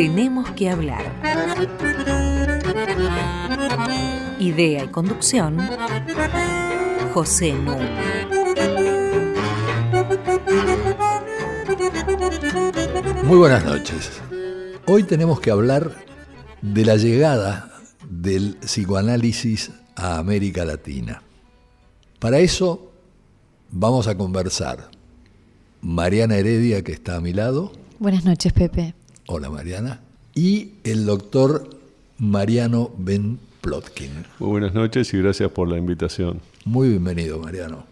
Tenemos que hablar. Idea y conducción, José Nu. Muy buenas noches. Hoy tenemos que hablar de la llegada del psicoanálisis a América Latina. Para eso vamos a conversar. Mariana Heredia, que está a mi lado. Buenas noches, Pepe. Hola, Mariana. Y el doctor Mariano Ben Plotkin. Muy buenas noches y gracias por la invitación. Muy bienvenido, Mariano.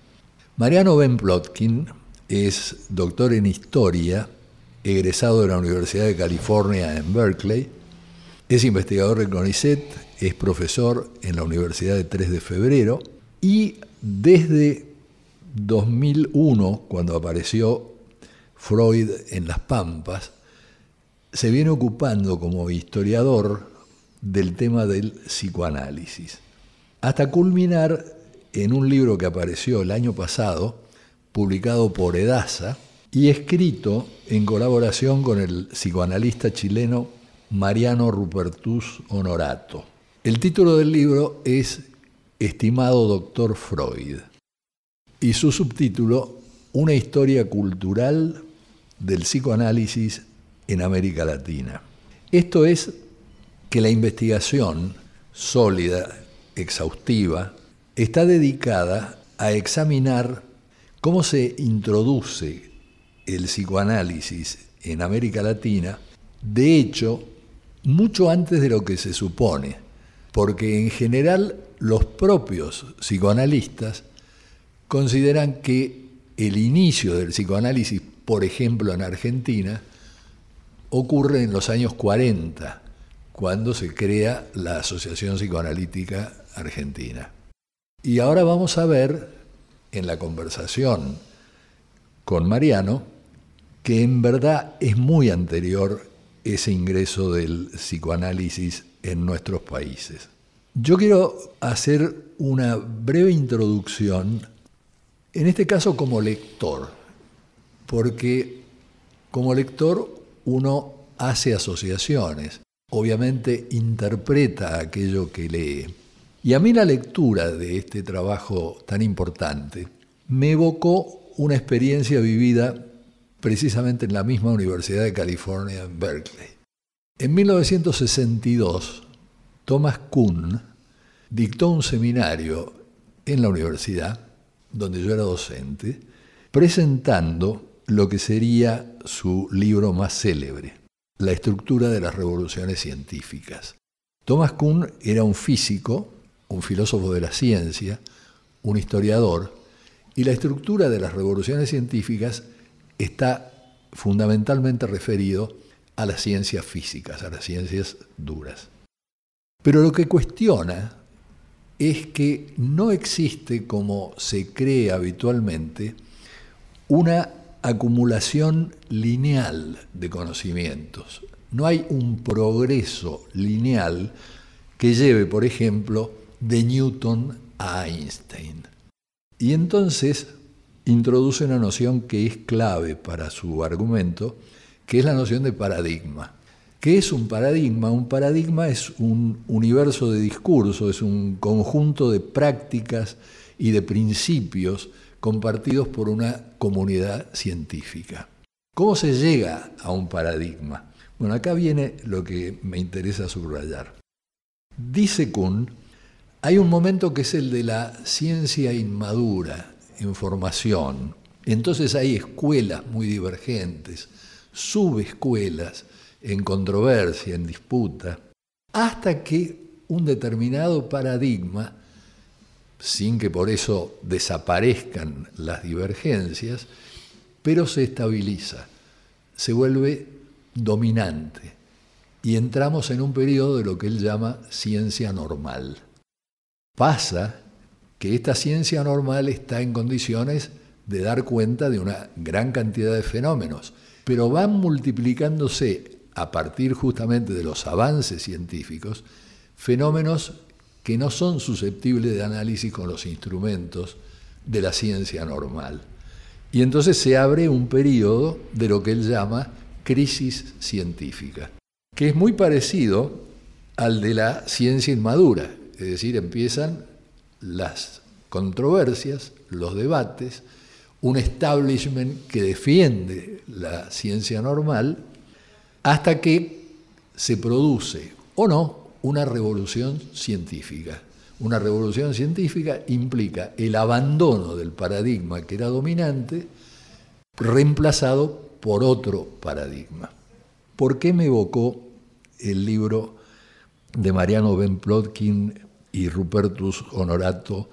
Mariano Ben Plotkin es doctor en historia, egresado de la Universidad de California en Berkeley. Es investigador de CONICET, es profesor en la Universidad de 3 de Febrero y desde 2001, cuando apareció Freud en Las Pampas, se viene ocupando como historiador del tema del psicoanálisis, hasta culminar en un libro que apareció el año pasado, publicado por Edasa y escrito en colaboración con el psicoanalista chileno Mariano Rupertus Honorato. El título del libro es Estimado Doctor Freud y su subtítulo Una historia cultural del psicoanálisis en América Latina. Esto es que la investigación sólida, exhaustiva, está dedicada a examinar cómo se introduce el psicoanálisis en América Latina, de hecho, mucho antes de lo que se supone, porque en general los propios psicoanalistas consideran que el inicio del psicoanálisis, por ejemplo en Argentina, ocurre en los años 40, cuando se crea la Asociación Psicoanalítica Argentina. Y ahora vamos a ver en la conversación con Mariano que en verdad es muy anterior ese ingreso del psicoanálisis en nuestros países. Yo quiero hacer una breve introducción, en este caso como lector, porque como lector uno hace asociaciones, obviamente interpreta aquello que lee. Y a mí la lectura de este trabajo tan importante me evocó una experiencia vivida precisamente en la misma Universidad de California en Berkeley. En 1962, Thomas Kuhn dictó un seminario en la universidad, donde yo era docente, presentando lo que sería su libro más célebre, La estructura de las revoluciones científicas. Thomas Kuhn era un físico, un filósofo de la ciencia, un historiador, y la estructura de las revoluciones científicas está fundamentalmente referido a las ciencias físicas, a las ciencias duras. Pero lo que cuestiona es que no existe, como se cree habitualmente, una acumulación lineal de conocimientos. No hay un progreso lineal que lleve, por ejemplo, de Newton a Einstein. Y entonces introduce una noción que es clave para su argumento, que es la noción de paradigma. ¿Qué es un paradigma? Un paradigma es un universo de discurso, es un conjunto de prácticas y de principios compartidos por una comunidad científica. ¿Cómo se llega a un paradigma? Bueno, acá viene lo que me interesa subrayar. Dice Kuhn, hay un momento que es el de la ciencia inmadura, en formación. Entonces hay escuelas muy divergentes, subescuelas en controversia, en disputa, hasta que un determinado paradigma sin que por eso desaparezcan las divergencias, pero se estabiliza, se vuelve dominante y entramos en un periodo de lo que él llama ciencia normal. Pasa que esta ciencia normal está en condiciones de dar cuenta de una gran cantidad de fenómenos, pero van multiplicándose a partir justamente de los avances científicos, fenómenos que no son susceptibles de análisis con los instrumentos de la ciencia normal. Y entonces se abre un periodo de lo que él llama crisis científica. que es muy parecido al de la ciencia inmadura, es decir, empiezan las controversias, los debates, un establishment que defiende la ciencia normal, hasta que se produce o no una revolución científica. Una revolución científica implica el abandono del paradigma que era dominante, reemplazado por otro paradigma. ¿Por qué me evocó el libro de Mariano Ben Plotkin y Rupertus Honorato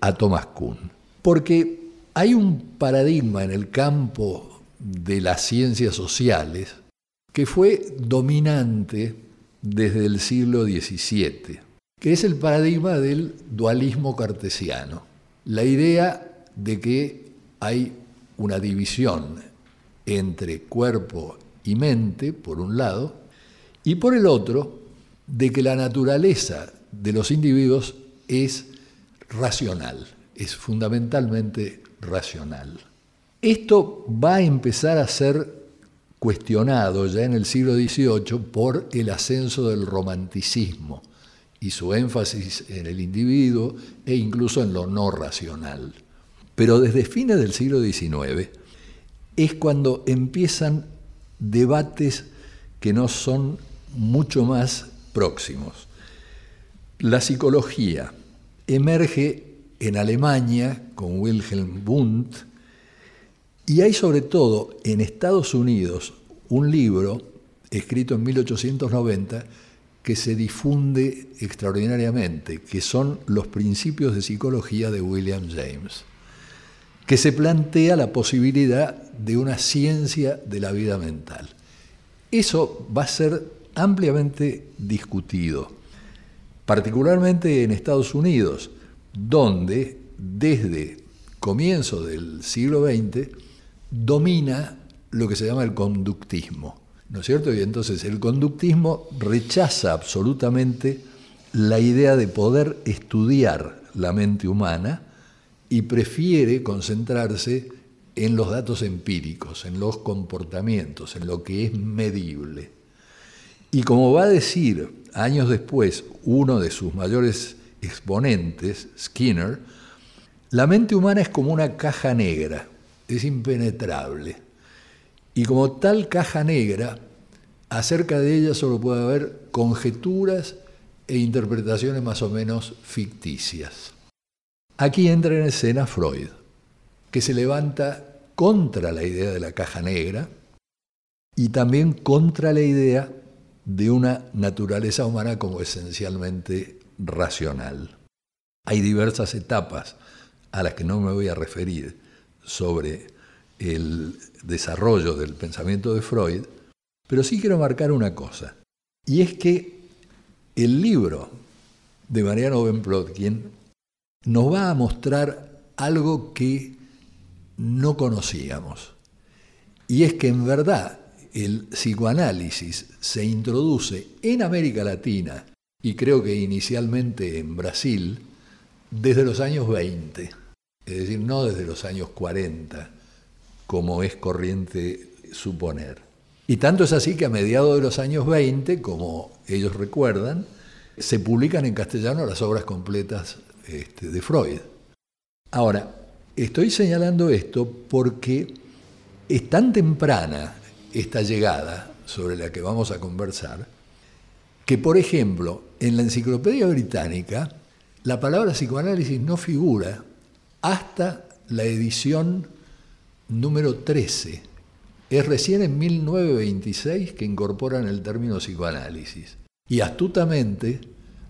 a Thomas Kuhn? Porque hay un paradigma en el campo de las ciencias sociales que fue dominante desde el siglo XVII, que es el paradigma del dualismo cartesiano. La idea de que hay una división entre cuerpo y mente, por un lado, y por el otro, de que la naturaleza de los individuos es racional, es fundamentalmente racional. Esto va a empezar a ser cuestionado ya en el siglo XVIII por el ascenso del romanticismo y su énfasis en el individuo e incluso en lo no racional. Pero desde fines del siglo XIX es cuando empiezan debates que no son mucho más próximos. La psicología emerge en Alemania con Wilhelm Wundt, y hay sobre todo en Estados Unidos un libro escrito en 1890 que se difunde extraordinariamente, que son los principios de psicología de William James, que se plantea la posibilidad de una ciencia de la vida mental. Eso va a ser ampliamente discutido, particularmente en Estados Unidos, donde desde comienzo del siglo XX domina lo que se llama el conductismo. ¿No es cierto? Y entonces el conductismo rechaza absolutamente la idea de poder estudiar la mente humana y prefiere concentrarse en los datos empíricos, en los comportamientos, en lo que es medible. Y como va a decir años después uno de sus mayores exponentes, Skinner, la mente humana es como una caja negra, es impenetrable. Y como tal caja negra, acerca de ella solo puede haber conjeturas e interpretaciones más o menos ficticias. Aquí entra en escena Freud, que se levanta contra la idea de la caja negra y también contra la idea de una naturaleza humana como esencialmente racional. Hay diversas etapas a las que no me voy a referir sobre el desarrollo del pensamiento de Freud, pero sí quiero marcar una cosa, y es que el libro de Mariano Ben Plotkin nos va a mostrar algo que no conocíamos, y es que en verdad el psicoanálisis se introduce en América Latina y creo que inicialmente en Brasil desde los años 20, es decir, no desde los años 40, como es corriente suponer. Y tanto es así que a mediados de los años 20, como ellos recuerdan, se publican en castellano las obras completas este, de Freud. Ahora, estoy señalando esto porque es tan temprana esta llegada sobre la que vamos a conversar, que, por ejemplo, en la Enciclopedia Británica, la palabra psicoanálisis no figura hasta la edición número 13. Es recién en 1926 que incorporan el término psicoanálisis. Y astutamente,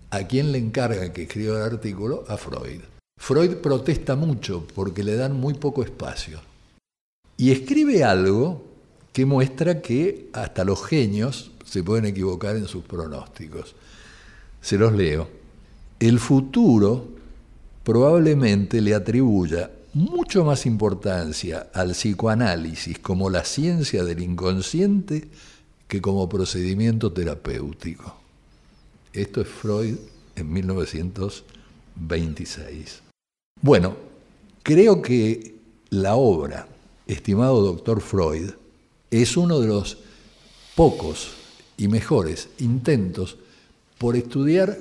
¿a quién le encargan que escriba el artículo? A Freud. Freud protesta mucho porque le dan muy poco espacio. Y escribe algo que muestra que hasta los genios se pueden equivocar en sus pronósticos. Se los leo. El futuro probablemente le atribuya mucho más importancia al psicoanálisis como la ciencia del inconsciente que como procedimiento terapéutico. Esto es Freud en 1926. Bueno, creo que la obra, estimado doctor Freud, es uno de los pocos y mejores intentos por estudiar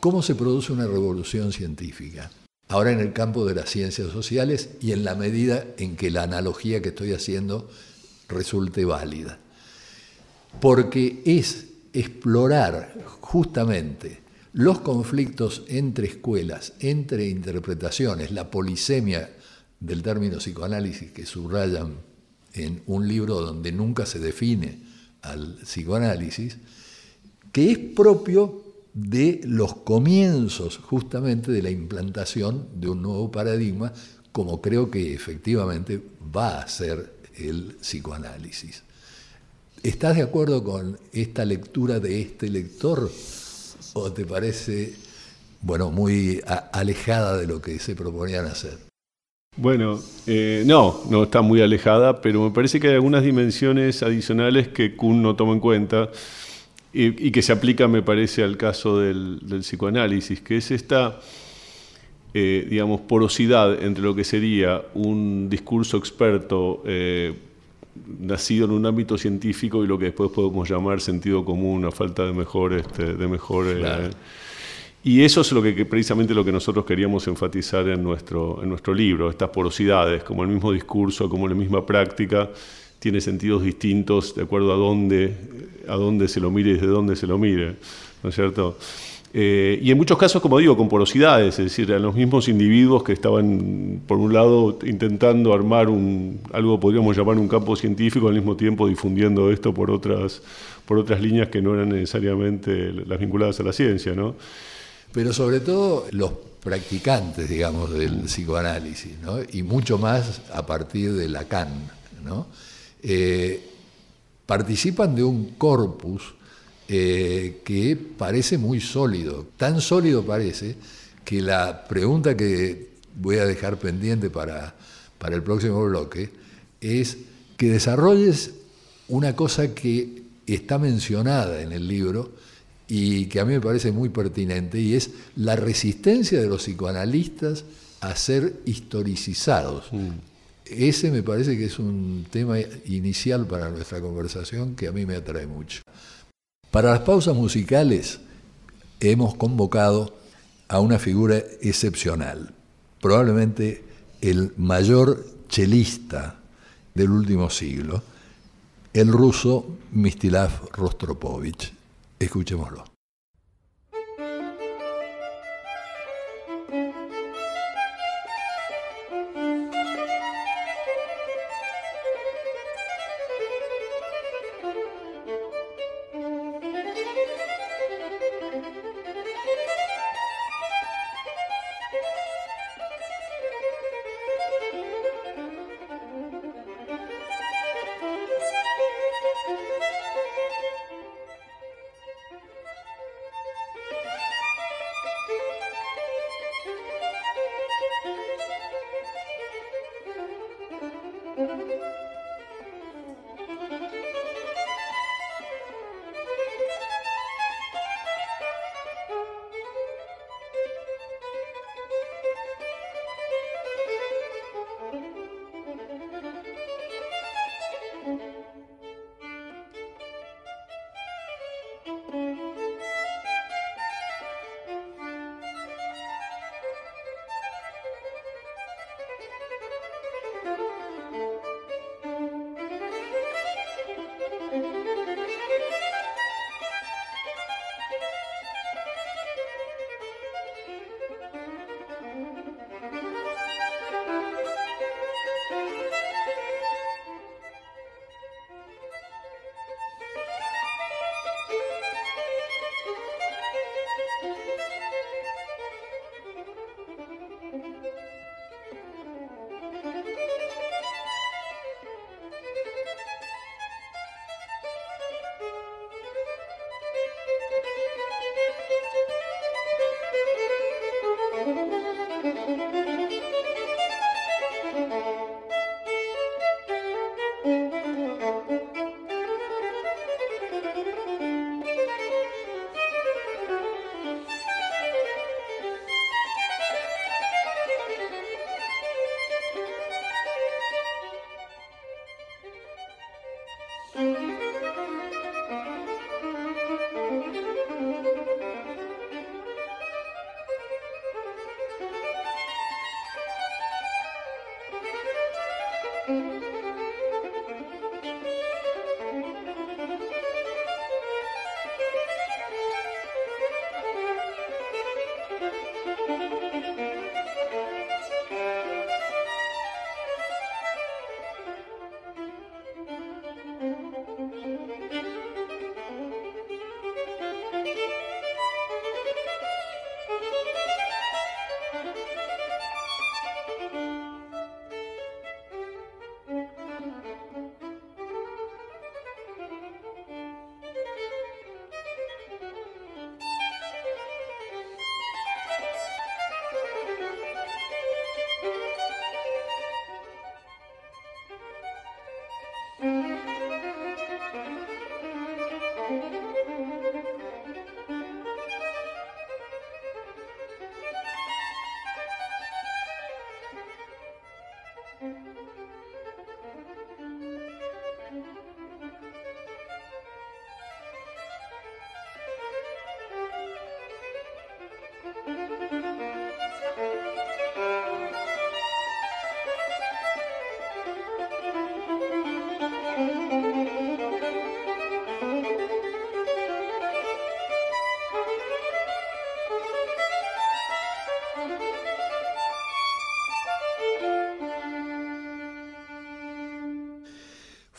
cómo se produce una revolución científica. Ahora en el campo de las ciencias sociales y en la medida en que la analogía que estoy haciendo resulte válida. Porque es explorar justamente los conflictos entre escuelas, entre interpretaciones, la polisemia del término psicoanálisis que subrayan en un libro donde nunca se define al psicoanálisis, que es propio de los comienzos justamente de la implantación de un nuevo paradigma, como creo que efectivamente va a ser el psicoanálisis. ¿Estás de acuerdo con esta lectura de este lector o te parece, bueno, muy alejada de lo que se proponían hacer? Bueno, eh, no, no está muy alejada, pero me parece que hay algunas dimensiones adicionales que Kuhn no toma en cuenta y, que se aplica, me parece, al caso del, psicoanálisis, que es esta, eh, digamos, porosidad entre lo que sería un discurso experto eh, nacido en un ámbito científico y lo que después podemos llamar sentido común, a falta de mejor, este, de mejor y eso es lo que, precisamente lo que nosotros queríamos enfatizar en nuestro, en nuestro libro, estas porosidades, como el mismo discurso, como la misma práctica, tiene sentidos distintos de acuerdo a dónde, a dónde se lo mire y desde dónde se lo mire, ¿no es cierto? Eh, y en muchos casos, como digo, con porosidades, es decir, a los mismos individuos que estaban, por un lado, intentando armar un, algo podríamos llamar un campo científico, al mismo tiempo difundiendo esto por otras, por otras líneas que no eran necesariamente las vinculadas a la ciencia, ¿no? pero sobre todo los practicantes, digamos, del psicoanálisis, y mucho más a partir de Lacan, ¿no? Eh, participan de un corpus eh, que parece muy sólido, tan sólido parece que la pregunta que voy a dejar pendiente para, para el próximo bloque es que desarrolles una cosa que está mencionada en el libro, y que a mí me parece muy pertinente, y es la resistencia de los psicoanalistas a ser historicizados. Mm. Ese me parece que es un tema inicial para nuestra conversación que a mí me atrae mucho. Para las pausas musicales hemos convocado a una figura excepcional, probablemente el mayor chelista del último siglo, el ruso Mistilav Rostropovich. Escuchémoslo.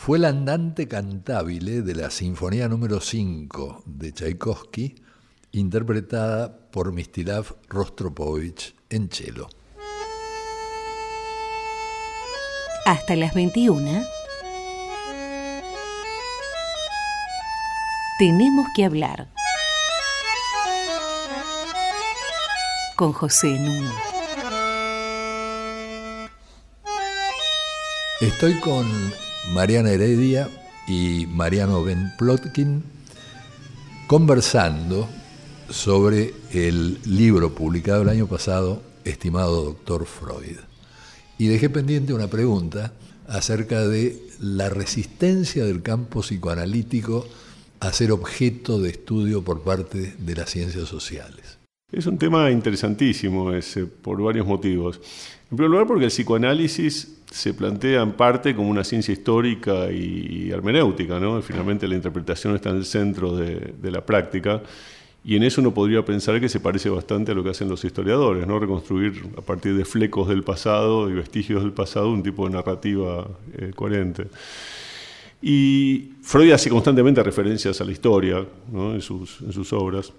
Fue el andante cantabile de la Sinfonía número 5 de Tchaikovsky, interpretada por Mistilav Rostropovich en cello. Hasta las 21. Tenemos que hablar. Con José Nuno. Estoy con Mariana Heredia y Mariano Ben Plotkin conversando sobre el libro publicado el año pasado, Estimado Doctor Freud. Y dejé pendiente una pregunta acerca de la resistencia del campo psicoanalítico a ser objeto de estudio por parte de las ciencias sociales. Es un tema interesantísimo ese, por varios motivos. En primer lugar, porque el psicoanálisis se plantea en parte como una ciencia histórica y hermenéutica, ¿no? Finalmente la interpretación está en el centro de, la práctica y en eso uno podría pensar que se parece bastante a lo que hacen los historiadores, ¿no? Reconstruir a partir de flecos del pasado y vestigios del pasado un tipo de narrativa eh, coherente. Y Freud hace constantemente referencias a la historia en, sus, en sus obras.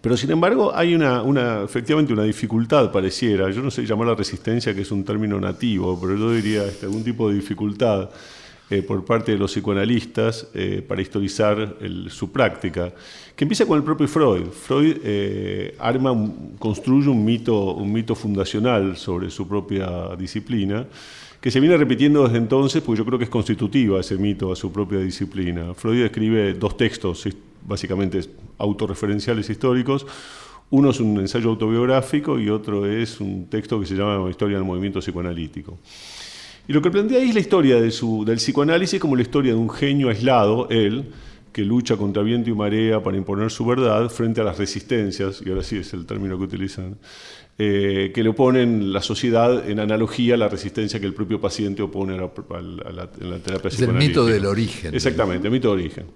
Pero sin embargo hay una, una, efectivamente una dificultad, pareciera, yo no sé llamar la resistencia, que es un término nativo, pero yo diría este, algún tipo de dificultad eh, por parte de los psicoanalistas eh, para historizar su práctica, que empieza con el propio Freud. Freud eh, arma, construye un mito, un mito fundacional sobre su propia disciplina, que se viene repitiendo desde entonces, porque yo creo que es constitutiva ese mito a su propia disciplina. Freud escribe dos textos básicamente autorreferenciales históricos. Uno es un ensayo autobiográfico y otro es un texto que se llama Historia del movimiento psicoanalítico. Y lo que plantea ahí es la historia de su, del psicoanálisis como la historia de un genio aislado, él, que lucha contra viento y marea para imponer su verdad frente a las resistencias, y ahora sí es el término que utilizan, eh, que le oponen la sociedad en analogía a la resistencia que el propio paciente opone a la, terapia es el mito del origen. Exactamente, el mito del origen.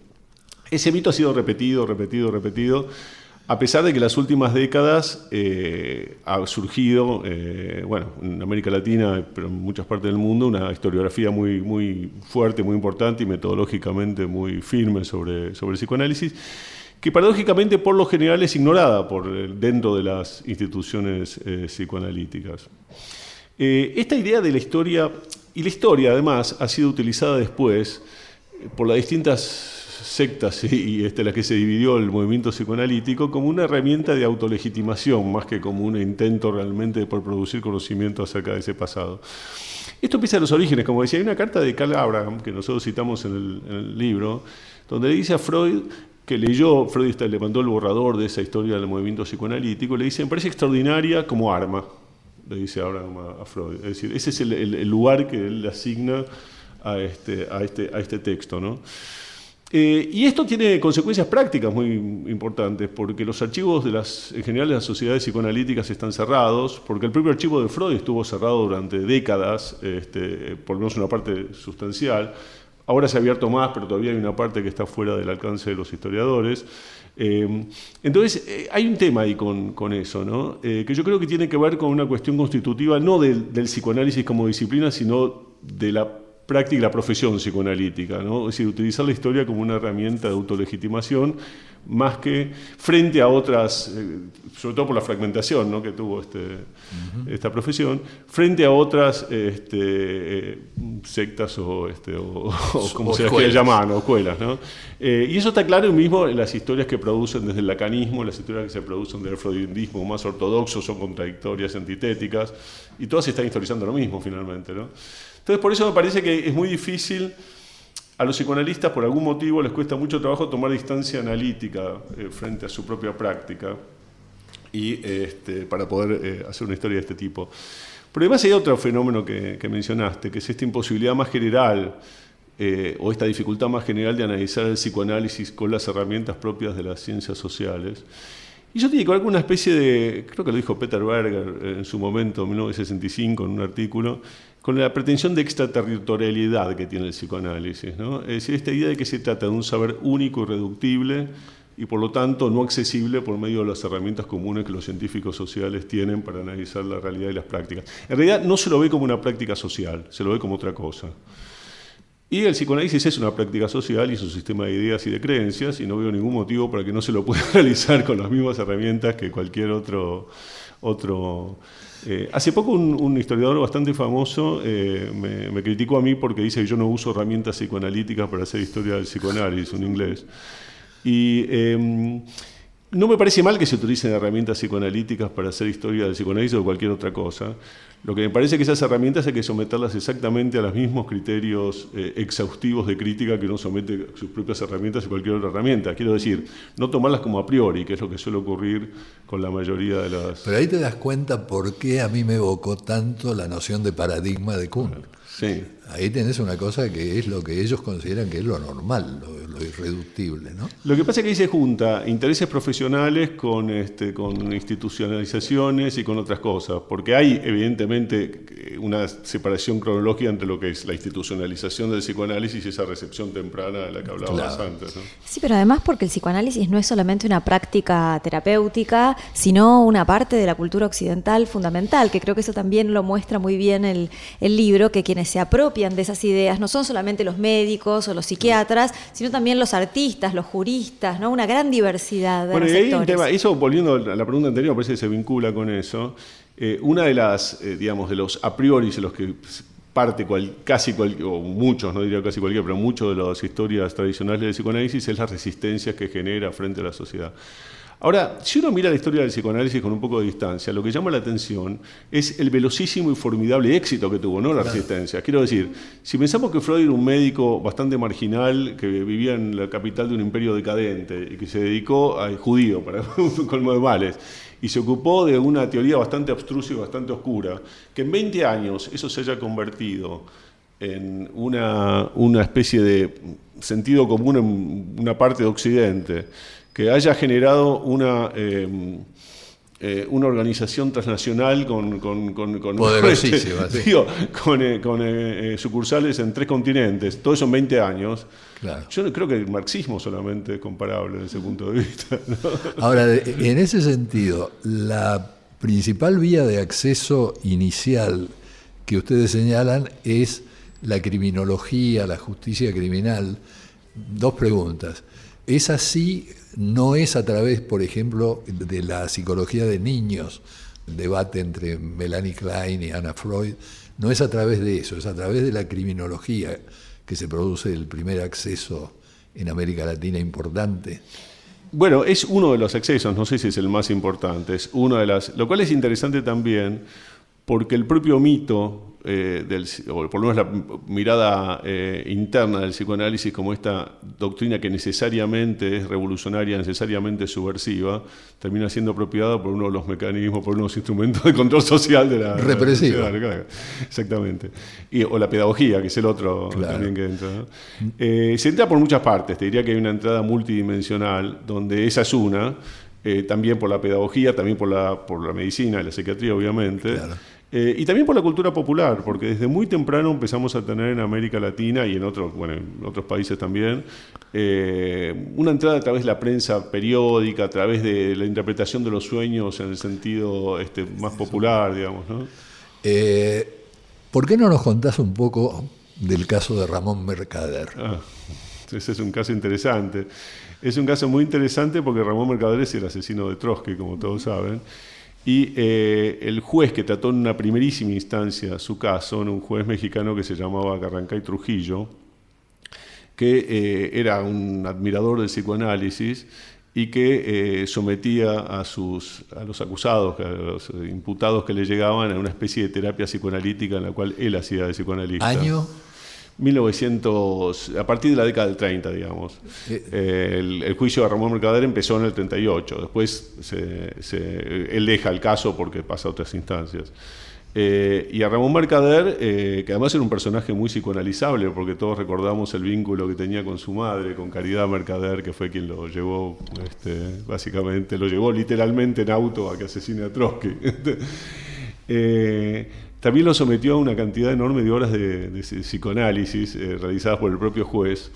Ese mito ha sido repetido, repetido, repetido, a pesar de que en las últimas décadas eh, ha surgido, eh, bueno, en América Latina, pero en muchas partes del mundo, una historiografía muy, muy fuerte, muy importante y metodológicamente muy firme sobre, el psicoanálisis, que paradójicamente por lo general es ignorada por, eh, dentro de las instituciones psicoanalíticas. esta idea de la historia, y la historia además ha sido utilizada después por las distintas sectas y este, la que se dividió el movimiento psicoanalítico como una herramienta de autolegitimación, más que como un intento realmente por producir conocimiento acerca de ese pasado. Esto empieza a los orígenes, como decía, hay una carta de Carl Abraham, que nosotros citamos en el, libro, donde dice a Freud que leyó, Freud le mandó el borrador de esa historia del movimiento psicoanalítico, le dice, me parece extraordinaria como arma, le dice Abraham a, Freud. Es decir, ese es el, lugar que él le asigna a este, a este, a este texto. ¿no? Eh, y esto tiene consecuencias prácticas muy importantes, porque los archivos de las, en general de las sociedades psicoanalíticas están cerrados, porque el propio archivo de Freud estuvo cerrado durante décadas, este, por lo menos una parte sustancial. Ahora se ha abierto más, pero todavía hay una parte que está fuera del alcance de los historiadores. Eh, entonces, eh, hay un tema ahí con, eso. Eh, que yo creo que tiene que ver con una cuestión constitutiva, no del psicoanálisis como disciplina, sino de la práctica, la profesión psicoanalítica, ¿no? es decir, utilizar la historia como una herramienta de autolegitimación, más que frente a otras, eh, sobre todo por la fragmentación ¿no? que tuvo este, esta profesión, frente a otras este, eh, sectas o, este, o, como se las llamar, o escuelas. ¿no? Eh, y eso está claro mismo en las historias que producen desde el lacanismo, las historias que se producen del freudismo más ortodoxo son contradictorias, antitéticas, y todas están historizando lo mismo finalmente. ¿no? Entonces, por eso me parece que es muy difícil, a los psicoanalistas por algún motivo les cuesta mucho trabajo tomar distancia analítica eh, frente a su propia práctica y este, para poder eh, hacer una historia de este tipo. Pero además hay otro fenómeno que, mencionaste, que es esta imposibilidad más general eh, o esta dificultad más general de analizar el psicoanálisis con las herramientas propias de las ciencias sociales. Y yo tiene que ver con una especie de, creo que lo dijo Peter Berger en su momento, en 1965, en un artículo, con la pretensión de extraterritorialidad que tiene el psicoanálisis. Es decir, esta idea de que se trata de un saber único y reductible y por lo tanto no accesible por medio de las herramientas comunes que los científicos sociales tienen para analizar la realidad y las prácticas. En realidad no se lo ve como una práctica social, se lo ve como otra cosa. Y el psicoanálisis es una práctica social y es un sistema de ideas y de creencias y no veo ningún motivo para que no se lo pueda realizar con las mismas herramientas que cualquier otro, otro eh, hace poco un, historiador bastante famoso eh, me, criticó a mí porque dice que yo no uso herramientas psicoanalíticas para hacer historia del psicoanálisis, un inglés. Y em, no me parece mal que se utilicen herramientas psicoanalíticas para hacer historia del psicoanálisis o cualquier otra cosa. Lo que me parece que esas herramientas hay que someterlas exactamente a los mismos criterios eh, exhaustivos de crítica que uno somete sus propias herramientas y cualquier otra herramienta. Quiero decir, no tomarlas como a priori, que es lo que suele ocurrir con la mayoría de las... Pero ahí te das cuenta por qué a mí me evocó tanto la noción de paradigma de Kuhn. Sí. Ahí tenés una cosa que es lo que ellos consideran que es lo normal, lo, irreductible. ¿no? Lo que pasa es que ahí se junta intereses profesionales con, este, con institucionalizaciones y con otras cosas, porque hay evidentemente una separación cronológica entre lo que es la institucionalización del psicoanálisis y esa recepción temprana de la que hablabas antes. Sí, pero además porque el psicoanálisis no es solamente una práctica terapéutica, sino una parte de la cultura occidental fundamental, que creo que eso también lo muestra muy bien el, el libro, que quienes se apropian de esas ideas no son solamente los médicos o los psiquiatras, sino también los artistas, los juristas, ¿no? Una gran diversidad de bueno, y hay un tema, eso volviendo a la pregunta anterior, parece que se vincula con eso. Eh, una de las, eh, digamos, de los a priori de los que parte casi cual, o muchos, no diría casi cualquiera, pero muchos de las historias tradicionales del psicoanálisis es las resistencias que genera frente a la sociedad. Ahora, si uno mira la historia del psicoanálisis con un poco de distancia, lo que llama la atención es el velocísimo y formidable éxito que tuvo, ¿no? La resistencia. Quiero decir, si pensamos que Freud era un médico bastante marginal, que vivía en la capital de un imperio decadente y que se dedicó al judío, para un colmo de males, y se ocupó de una teoría bastante abstrusa y bastante oscura, que en 20 años eso se haya convertido en una, una especie de sentido común en una parte de Occidente, que haya generado una, em, eh, una organización transnacional con, con, con, sucursales en tres continentes, todo eso en 20 años. Yo creo que el marxismo solamente es comparable desde ese punto de vista. Ahora, en ese sentido, la principal vía de acceso inicial que ustedes señalan es la criminología, la justicia criminal. Dos preguntas. ¿Es así no es a través, por ejemplo, de la psicología de niños, debate entre Melanie Klein y Anna Freud, no es a través de eso, es a través de la criminología que se produce el primer acceso en América Latina importante. Bueno, es uno de los accesos, no sé si es el más importante, es una de las, lo cual es interesante también porque el propio mito eh, del, o por lo menos la mirada eh, interna del psicoanálisis como esta doctrina que necesariamente es revolucionaria, necesariamente subversiva, termina siendo apropiada por uno de los mecanismos, por uno de los instrumentos de control social de la... Represiva. exactamente. Y, o la pedagogía, que es el otro también que entra. Eh, se entra por muchas partes, te diría que hay una entrada multidimensional, donde esa es una, también por la pedagogía, también por la, por la medicina y la psiquiatría, obviamente. Eh, y también por la cultura popular, porque desde muy temprano empezamos a tener en América Latina y en otros, bueno, en otros países también, eh, una entrada a través de la prensa periódica, a través de la interpretación de los sueños en el sentido este, más popular, digamos. ¿no? Eh, ¿Por qué no nos contás un poco del caso de Ramón Mercader? Ah, ese es un caso interesante. Es un caso muy interesante porque Ramón Mercader es el asesino de Trotsky, como todos saben. Y eh, el juez que trató en una primerísima instancia su caso, un juez mexicano que se llamaba Carrancay Trujillo, que eh, era un admirador del psicoanálisis y que eh, sometía a, sus, a los acusados, a los imputados que le llegaban a una especie de terapia psicoanalítica en la cual él hacía de psicoanalista. ¿Año? 1900, a partir de la década del 30, digamos. Eh, el, el, juicio de Ramón Mercader empezó en el 38, después se, se, él deja el caso porque pasa a otras instancias. Eh, y a Ramón Mercader, eh, que además era un personaje muy psicoanalizable, porque todos recordamos el vínculo que tenía con su madre, con Caridad Mercader, que fue quien lo llevó, este, básicamente, lo llevó literalmente en auto a que asesine a Trotsky. eh, también lo sometió a una cantidad enorme de horas de, de psicoanálisis eh, realizadas por el propio juez.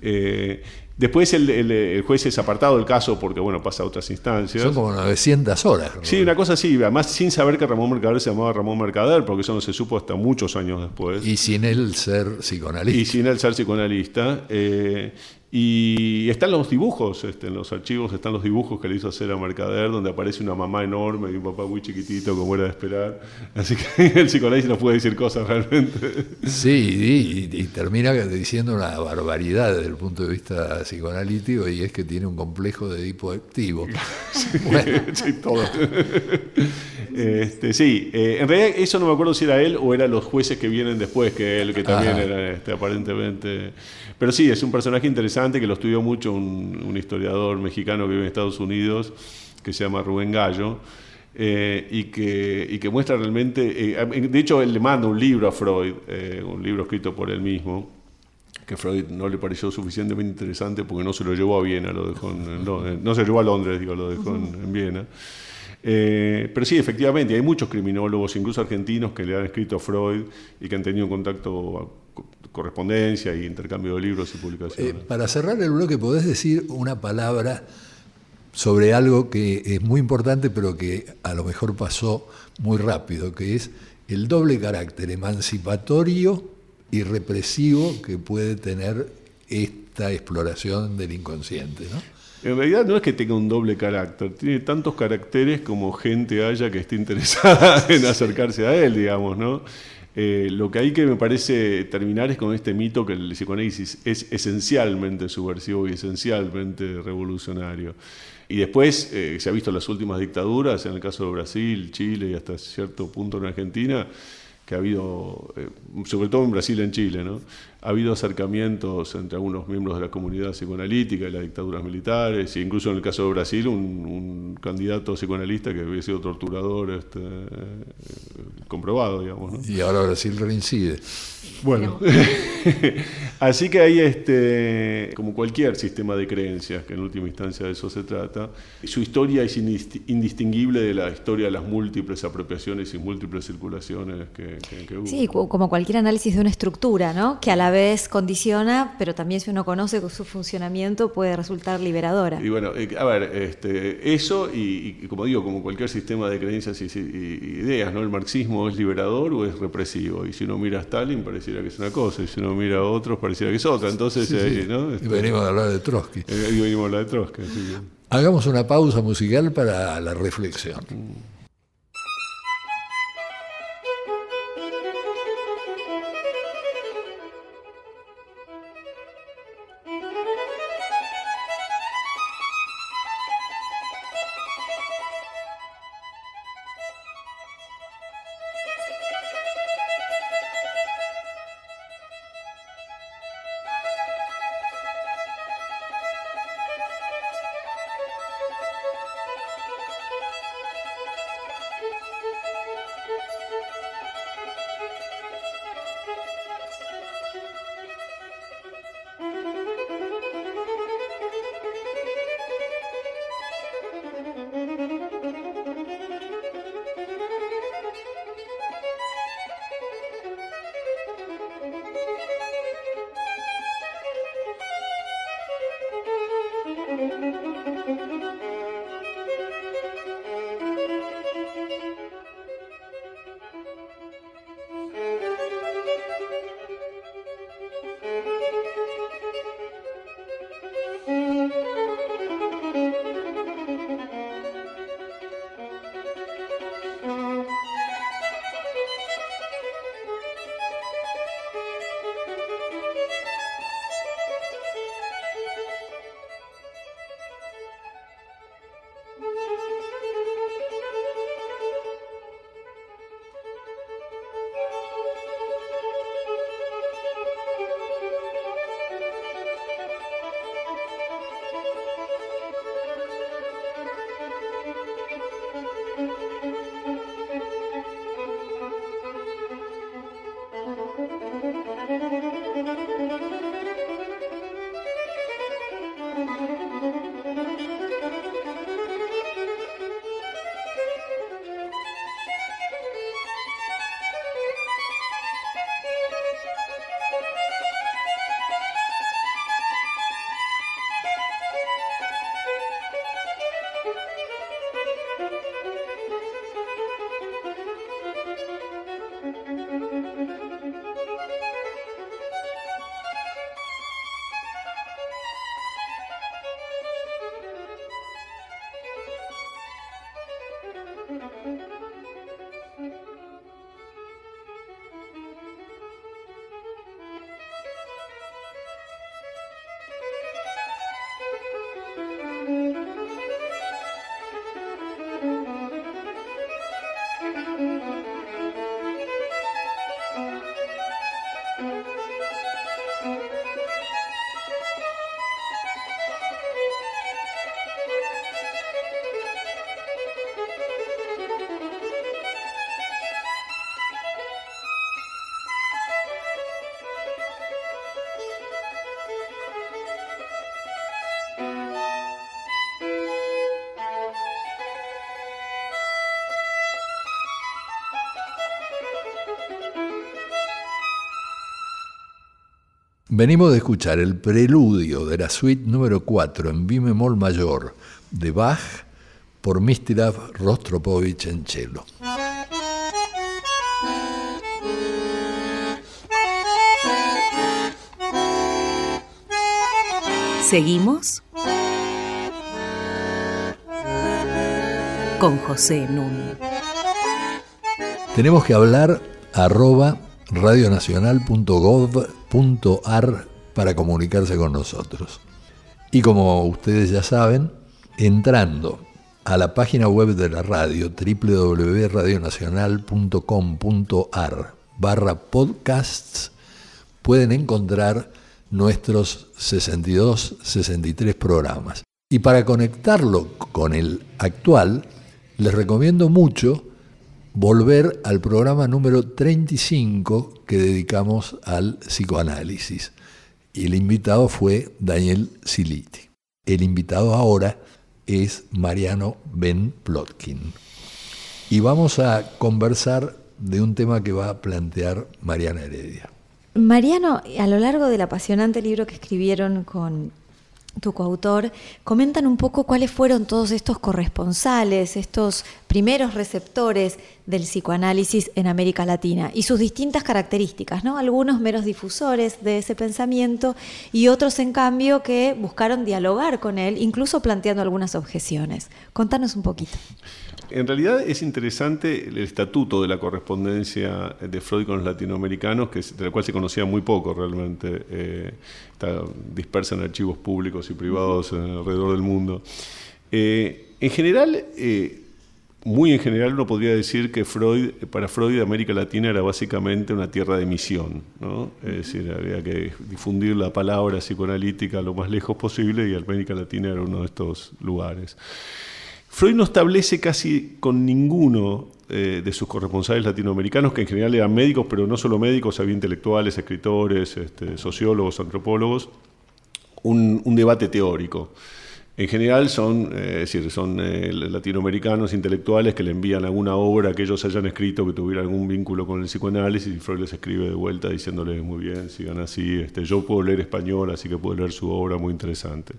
Eh, después el, el, el, juez es apartado del caso porque bueno pasa a otras instancias. Son como 900 horas. Sí, una cosa así, además sin saber que Ramón Mercader se llamaba Ramón Mercader, porque eso no se supo hasta muchos años después. Y sin él ser psicoanalista. Y sin él ser psicoanalista. Eh, y están los dibujos, este, en los archivos están los dibujos que le hizo hacer a Mercader, donde aparece una mamá enorme y un papá muy chiquitito, como era de esperar. Así que el psicoanálisis no puede decir cosas realmente. Sí, y, y, termina diciendo una barbaridad desde el punto de vista psicoanalítico, y es que tiene un complejo de hipoactivo. Sí, bueno. sí todo. Este, sí, eh, en realidad eso no me acuerdo si era él o eran los jueces que vienen después que él, que también Ajá. eran este, aparentemente. Pero sí, es un personaje interesante que lo estudió mucho un, un, historiador mexicano que vive en Estados Unidos, que se llama Rubén Gallo, eh, y, que, muestra realmente. Eh, de hecho, él le manda un libro a Freud, eh, un libro escrito por él mismo, que Freud no le pareció suficientemente interesante porque no se lo llevó a Viena, lo dejó en, no, no, se lo llevó a Londres, digo, lo dejó en, en Viena. Pero sí, efectivamente, hay muchos criminólogos, incluso argentinos, que le han escrito a Freud y que han tenido contacto, correspondencia y intercambio de libros y publicaciones. Eh, para cerrar el bloque, ¿podés decir una palabra sobre algo que es muy importante, pero que a lo mejor pasó muy rápido, que es el doble carácter emancipatorio y represivo que puede tener esta exploración del inconsciente? ¿no? En realidad no es que tenga un doble carácter, tiene tantos caracteres como gente haya que esté interesada en acercarse a él, digamos, ¿no? Eh, lo que hay que me parece terminar es con este mito que el psicoanálisis es esencialmente subversivo y esencialmente revolucionario. Y después eh, se ha visto en las últimas dictaduras, en el caso de Brasil, Chile y hasta cierto punto en Argentina, que ha habido, eh, sobre todo en Brasil y en Chile, ¿no? Ha habido acercamientos entre algunos miembros de la comunidad psicoanalítica y las dictaduras militares, e incluso en el caso de Brasil, un, un candidato psicoanalista que había sido torturador este, eh, comprobado, digamos. ¿no? Y ahora Brasil reincide. Bueno, así que ahí, este, como cualquier sistema de creencias, que en última instancia de eso se trata, su historia es indistinguible de la historia de las múltiples apropiaciones y múltiples circulaciones que, que, que hubo. Sí, como cualquier análisis de una estructura, ¿no? Que a la vez condiciona, pero también si uno conoce su funcionamiento puede resultar liberadora. Y bueno, a ver, este, eso y, y, como digo, como cualquier sistema de creencias y, y, ideas, ¿no? El marxismo es liberador o es represivo. Y si uno mira a Stalin pareciera que es una cosa, y si uno mira a otros pareciera que es otra. Entonces, sí, eh, sí. ¿no? Este, y venimos a hablar de Trotsky. Eh, y venimos a hablar de Trotsky. Hagamos una pausa musical para la reflexión. Venimos de escuchar el preludio de la suite número 4 en mi bemol mayor de Bach por Mistilav Rostropovich en cello. Seguimos con José Nun. Tenemos que hablar arroba radionacional.gov.ar para comunicarse con nosotros. Y como ustedes ya saben, entrando a la página web de la radio www.radionacional.com.ar barra podcasts pueden encontrar nuestros 62, 63 programas. Y para conectarlo con el actual, les recomiendo mucho volver al programa número 35 que dedicamos al psicoanálisis. Y el invitado fue Daniel Siliti. El invitado ahora es Mariano Ben Plotkin. Y vamos a conversar de un tema que va a plantear Mariana Heredia. Mariano, a lo largo del apasionante libro que escribieron con tu coautor, comentan un poco cuáles fueron todos estos corresponsales, estos primeros receptores del psicoanálisis en América Latina y sus distintas características, ¿no? Algunos meros difusores de ese pensamiento y otros, en cambio, que buscaron dialogar con él, incluso planteando algunas objeciones. Contanos un poquito. En realidad es interesante el estatuto de la correspondencia de Freud con los latinoamericanos, que, de la cual se conocía muy poco realmente. Eh, está dispersa en archivos públicos y privados alrededor del mundo. Eh, en general, eh, muy en general uno podría decir que Freud, para Freud América Latina era básicamente una tierra de misión, ¿no? es decir, había que difundir la palabra psicoanalítica lo más lejos posible y América Latina era uno de estos lugares. Freud no establece casi con ninguno eh, de sus corresponsales latinoamericanos, que en general eran médicos, pero no solo médicos, había intelectuales, escritores, este, sociólogos, antropólogos, un, debate teórico. En general son, eh, decir, son eh, latinoamericanos intelectuales que le envían alguna obra que ellos hayan escrito que tuviera algún vínculo con el psicoanálisis y Freud les escribe de vuelta diciéndole muy bien, sigan así, este, yo puedo leer español, así que puedo leer su obra, muy interesante.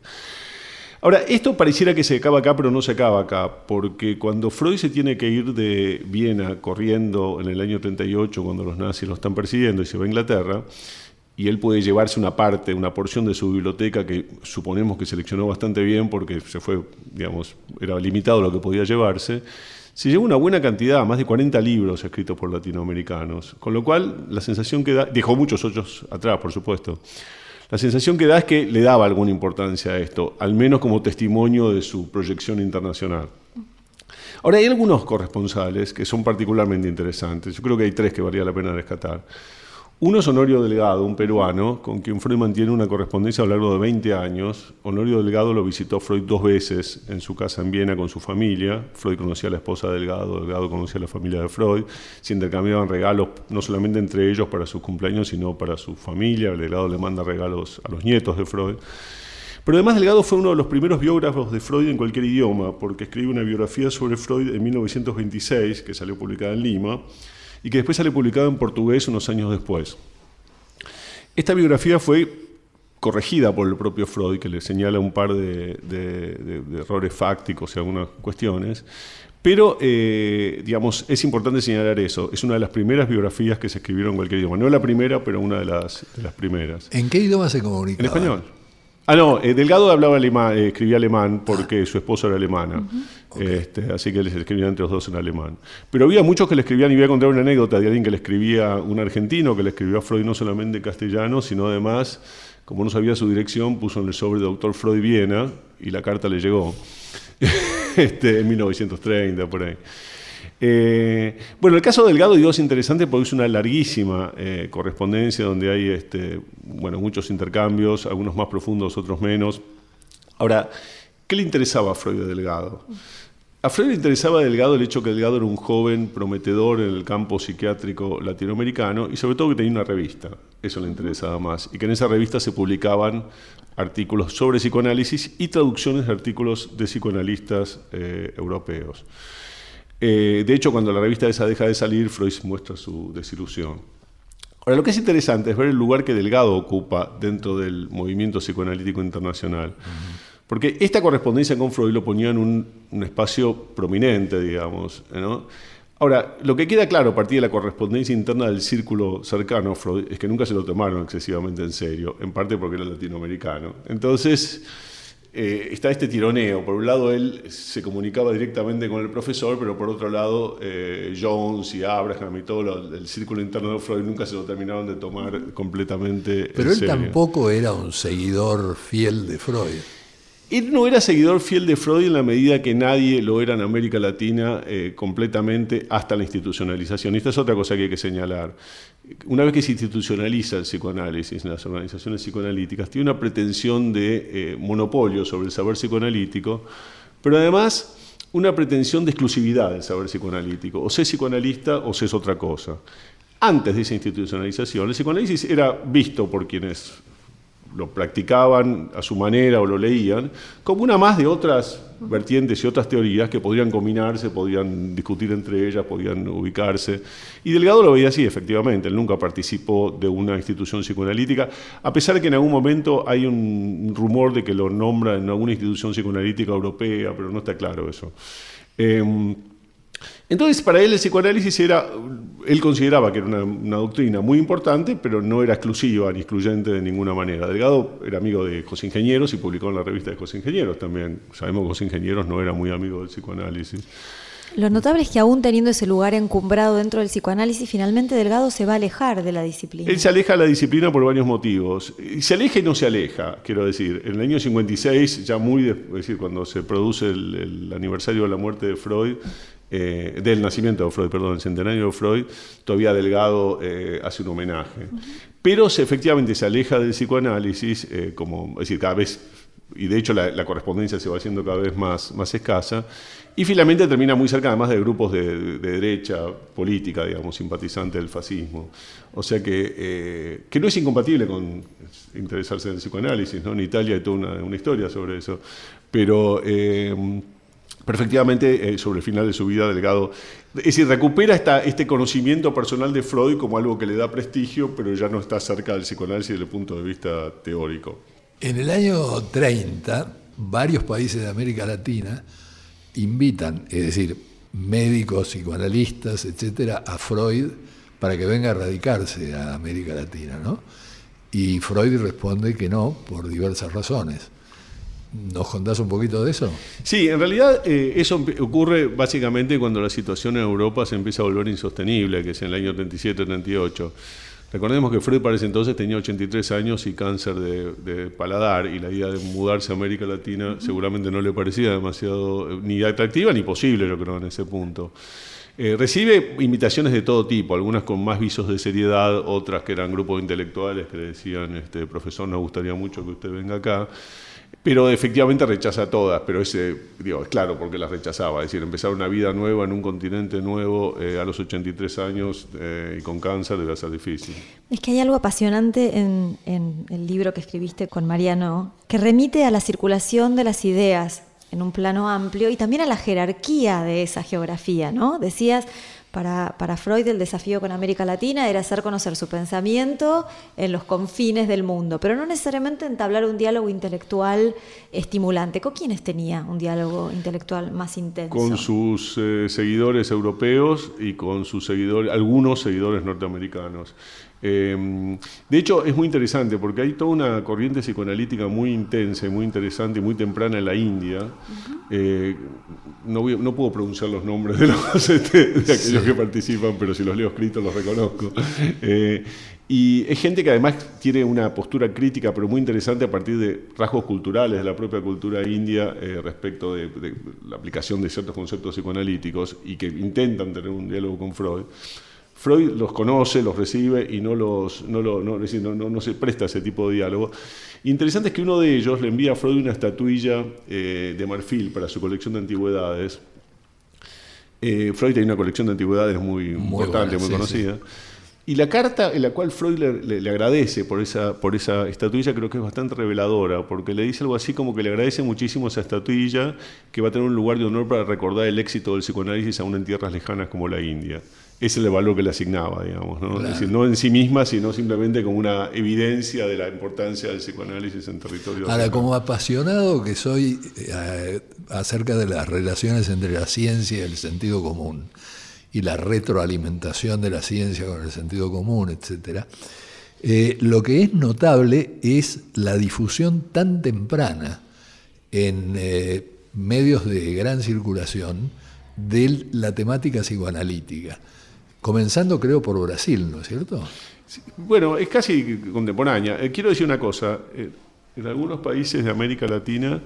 Ahora, esto pareciera que se acaba acá, pero no se acaba acá, porque cuando Freud se tiene que ir de Viena corriendo en el año 38, cuando los nazis lo están persiguiendo y se va a Inglaterra, y él puede llevarse una parte, una porción de su biblioteca que suponemos que seleccionó bastante bien porque se fue, digamos, era limitado lo que podía llevarse, se lleva una buena cantidad, más de 40 libros escritos por latinoamericanos, con lo cual la sensación que da, dejó muchos otros atrás, por supuesto, la sensación que da es que le daba alguna importancia a esto, al menos como testimonio de su proyección internacional. Ahora, hay algunos corresponsales que son particularmente interesantes. Yo creo que hay tres que valía la pena rescatar. Uno es Honorio Delgado, un peruano, con quien Freud mantiene una correspondencia a lo largo de 20 años. Honorio Delgado lo visitó Freud dos veces en su casa en Viena con su familia. Freud conocía a la esposa de Delgado, Delgado conocía a la familia de Freud. Se intercambiaban regalos, no solamente entre ellos para sus cumpleaños, sino para su familia. Delgado le manda regalos a los nietos de Freud. Pero además Delgado fue uno de los primeros biógrafos de Freud en cualquier idioma, porque escribe una biografía sobre Freud en 1926, que salió publicada en Lima y que después sale publicado en portugués unos años después. Esta biografía fue corregida por el propio Freud, que le señala un par de, errores fácticos y algunas cuestiones, pero, eh, digamos, es importante señalar eso. Es una de las primeras biografías que se escribieron en cualquier idioma. No la primera, pero una de las, las primeras. ¿En qué idioma se comunica? En español. Ah, no, eh, Delgado hablaba alemán, eh, escribía alemán porque su esposa era alemana. este, así que les escribían entre los dos en alemán. Pero había muchos que le escribían, y voy a contar una anécdota de alguien que le escribía, un argentino que le escribió a Freud no solamente en castellano, sino además, como no sabía su dirección, puso en el sobre Doctor Freud Viena y la carta le llegó. este, en 1930, por ahí. Eh, bueno, el caso Delgado digo es interesante porque es una larguísima eh, correspondencia donde hay este, bueno, muchos intercambios, algunos más profundos, otros menos. Ahora, ¿qué le interesaba a Freud de Delgado? A Freud le interesaba Delgado el hecho que Delgado era un joven prometedor en el campo psiquiátrico latinoamericano y sobre todo que tenía una revista, eso le interesaba más, y que en esa revista se publicaban artículos sobre psicoanálisis y traducciones de artículos de psicoanalistas eh, europeos. Eh, de hecho, cuando la revista esa deja de salir, Freud muestra su desilusión. Ahora, lo que es interesante es ver el lugar que Delgado ocupa dentro del movimiento psicoanalítico internacional. Porque esta correspondencia con Freud lo ponía en un, espacio prominente, digamos. Ahora, lo que queda claro a partir de la correspondencia interna del círculo cercano a Freud es que nunca se lo tomaron excesivamente en serio, en parte porque era latinoamericano. Entonces, eh, está este tironeo. Por un lado, él se comunicaba directamente con el profesor, pero por otro lado, eh, Jones y Abraham y todo el círculo interno de Freud nunca se lo terminaron de tomar completamente. Pero él tampoco era un seguidor fiel de Freud. Él no era seguidor fiel de Freud en la medida que nadie lo era en América Latina eh, completamente hasta la institucionalización. Esta es otra cosa que hay que señalar. Una vez que se institucionaliza el psicoanálisis en las organizaciones psicoanalíticas, tiene una pretensión de eh, monopolio sobre el saber psicoanalítico, pero además una pretensión de exclusividad del saber psicoanalítico. O es psicoanalista o es otra cosa. Antes de esa institucionalización, el psicoanálisis era visto por quienes lo practicaban a su manera o lo leían, como una más de otras vertientes y otras teorías que podrían combinarse, podían discutir entre ellas, podían ubicarse. Y Delgado lo veía así, efectivamente. Él nunca participó de una institución psicoanalítica, a pesar de que en algún momento hay un rumor de que lo nombra en alguna institución psicoanalítica europea, pero no está claro eso. Em, entonces, para él el psicoanálisis era, él consideraba que era una, doctrina muy importante, pero no era exclusiva ni excluyente de ninguna manera. Delgado era amigo de José Ingenieros y publicó en la revista de José Ingenieros también. Sabemos que José Ingenieros no era muy amigo del psicoanálisis. Lo notable es que aún teniendo ese lugar encumbrado dentro del psicoanálisis, finalmente Delgado se va a alejar de la disciplina. Él se aleja de la disciplina por varios motivos. Se aleja y no se aleja, quiero decir. En el año 56, ya muy, es decir, cuando se produce el aniversario de la muerte de Freud, eh, del nacimiento de Freud, perdón, el centenario de Freud, todavía Delgado eh, hace un homenaje. Pero se, efectivamente se aleja del psicoanálisis, eh, como, es decir, cada vez, y de hecho la, correspondencia se va haciendo cada vez más, más escasa, y finalmente termina muy cerca además de grupos de, derecha política, digamos, simpatizante del fascismo. O sea que, que no es incompatible con interesarse en el psicoanálisis, ¿no? En Italia hay toda una, una historia sobre eso. Pero pero efectivamente, eh, sobre el final de su vida, Delgado, es decir, recupera esta, este conocimiento personal de Freud como algo que le da prestigio, pero ya no está cerca del psicoanálisis desde el punto de vista teórico. En el año 30, varios países de América Latina invitan, es decir, médicos, psicoanalistas, etcétera, a Freud para que venga a radicarse a América Latina, ¿no? Y Freud responde que no, por diversas razones. ¿Nos contás un poquito de eso? Sí, en realidad eh, eso ocurre básicamente cuando la situación en Europa se empieza a volver insostenible, que es en el año 37-38. Recordemos que Freud para ese entonces tenía 83 años y cáncer de, paladar y la idea de mudarse a América Latina seguramente no le parecía demasiado eh, ni atractiva ni posible, yo creo, en ese punto. Eh, recibe invitaciones de todo tipo, algunas con más visos de seriedad, otras que eran grupos intelectuales que le decían, este, profesor, nos gustaría mucho que usted venga acá. Pero efectivamente rechaza todas, pero ese, digo, es claro porque las rechazaba, es decir, empezar una vida nueva en un continente nuevo eh, a los 83 años eh, y con cáncer debe ser difícil. Es que hay algo apasionante en, en el libro que escribiste con Mariano, que remite a la circulación de las ideas en un plano amplio y también a la jerarquía de esa geografía, ¿no? Decías, para, para, Freud el desafío con América Latina era hacer conocer su pensamiento en los confines del mundo, pero no necesariamente entablar un diálogo intelectual estimulante. ¿Con quiénes tenía un diálogo intelectual más intenso? Con sus eh, seguidores europeos y con sus seguidores, algunos seguidores norteamericanos. Em, de hecho, es muy interesante porque hay toda una corriente psicoanalítica muy intensa y muy interesante y muy temprana en la India. Eh, no, no, puedo pronunciar los nombres de, los, este, de aquellos que participan, pero si los leo escritos los reconozco. Eh, y es gente que además tiene una postura crítica, pero muy interesante a partir de rasgos culturales de la propia cultura india eh, respecto de, de la aplicación de ciertos conceptos psicoanalíticos y que intentan tener un diálogo con Freud. Freud los conoce, los recibe y no, los, no, lo, no, no, se presta a ese tipo de diálogo. Interesante es que uno de ellos le envía a Freud una estatuilla eh, de marfil para su colección de antigüedades. Eh, Freud tiene una colección de antigüedades muy, importante, muy conocida. Y la carta en la cual Freud le, le, agradece por esa, por esa estatuilla creo que es bastante reveladora, porque le dice algo así como que le agradece muchísimo esa estatuilla, que va a tener un lugar de honor para recordar el éxito del psicoanálisis aún en tierras lejanas como la India. Es el valor que le asignaba, digamos, ¿no? Es decir, no en sí misma, sino simplemente como una evidencia de la importancia del psicoanálisis en territorio. Ahora, como apasionado que soy eh, acerca de las relaciones entre la ciencia y el sentido común, y la retroalimentación de la ciencia con el sentido común, etc. Eh, lo que es notable es la difusión tan temprana en eh, medios de gran circulación de la temática psicoanalítica, comenzando creo por Brasil, ¿no es cierto? bueno, es casi contemporánea. Eh, quiero decir una cosa, en algunos países de América Latina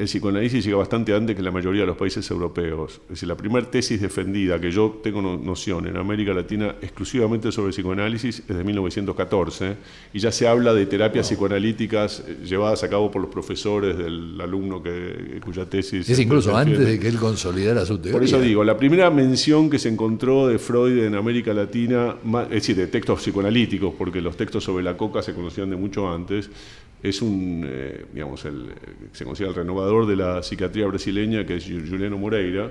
el psicoanálisis llega bastante antes que la mayoría de los países europeos. Es decir, la primera tesis defendida que yo tengo noción en América Latina exclusivamente sobre psicoanálisis es de 1914 y ya se habla de terapias psicoanalíticas eh, llevadas a cabo por los profesores del alumno que, cuya tesis... Es incluso antes de que él consolidara su teoría. Por eso digo, la primera mención que se encontró de Freud en América Latina, es decir, de textos psicoanalíticos, porque los textos sobre la coca se conocían de mucho antes, es un, eh, digamos, el, se considera el renovador de la psiquiatría brasileña, que es Juliano Moreira,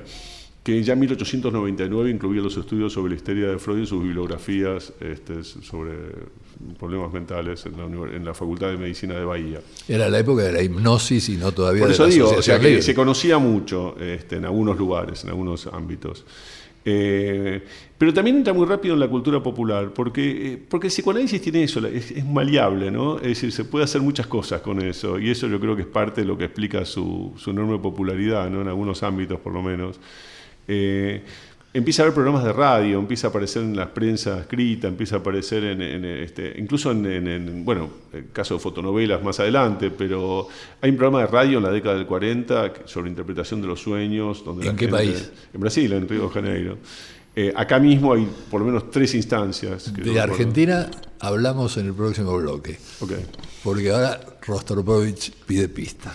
que ya en 1899 incluía los estudios sobre la histeria de Freud y sus bibliografías este, sobre problemas mentales en la, Facultad de Medicina de Bahía. Era la época de la hipnosis y no todavía Por eso digo, o sea, que se conocía mucho este, en algunos lugares, en algunos ámbitos. Eh, pero también entra muy rápido en la cultura popular, porque, eh, porque el psicoanálisis tiene eso, es, maleable, ¿no? Es decir, se puede hacer muchas cosas con eso, y eso yo creo que es parte de lo que explica su, su enorme popularidad, ¿no? En algunos ámbitos, por lo menos. Eh, empieza a haber programas de radio, empieza a aparecer en las prensa escrita, empieza a aparecer en, este, incluso en, bueno, el caso de fotonovelas más adelante, pero hay un programa de radio en la década del 40 sobre interpretación de los sueños. Donde ¿En qué país? En Brasil, en Río de Janeiro. Eh, acá mismo hay por lo menos tres instancias. de Argentina hablamos en el próximo bloque. Okay. Porque ahora Rostropovich pide pista.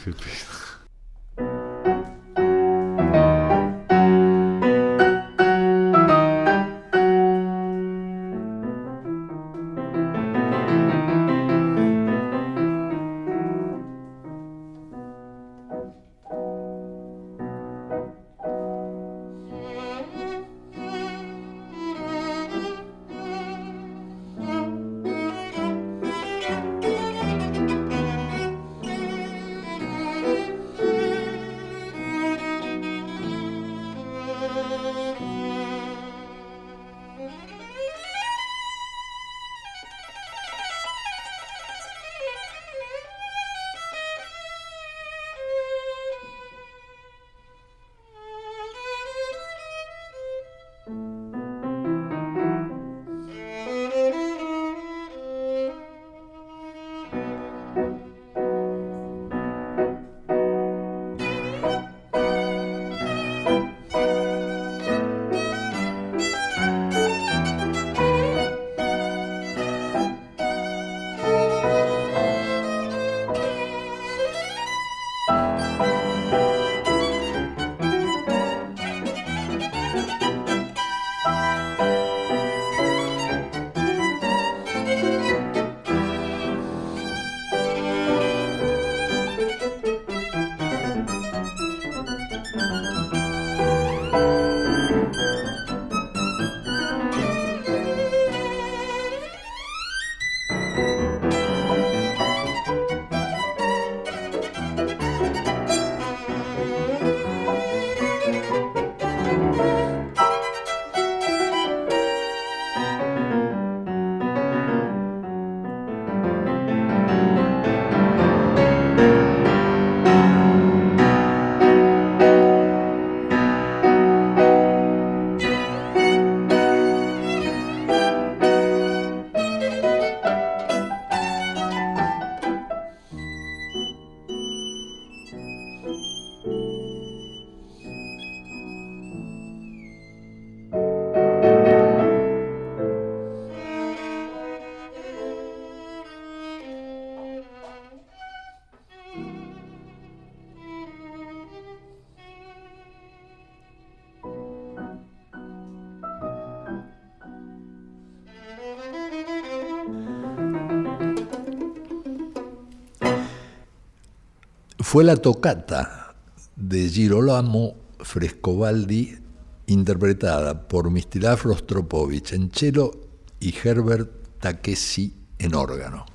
Fue la tocata de Girolamo Frescobaldi, interpretada por Mistilav Rostropovich en cello y Herbert Takesi en órgano.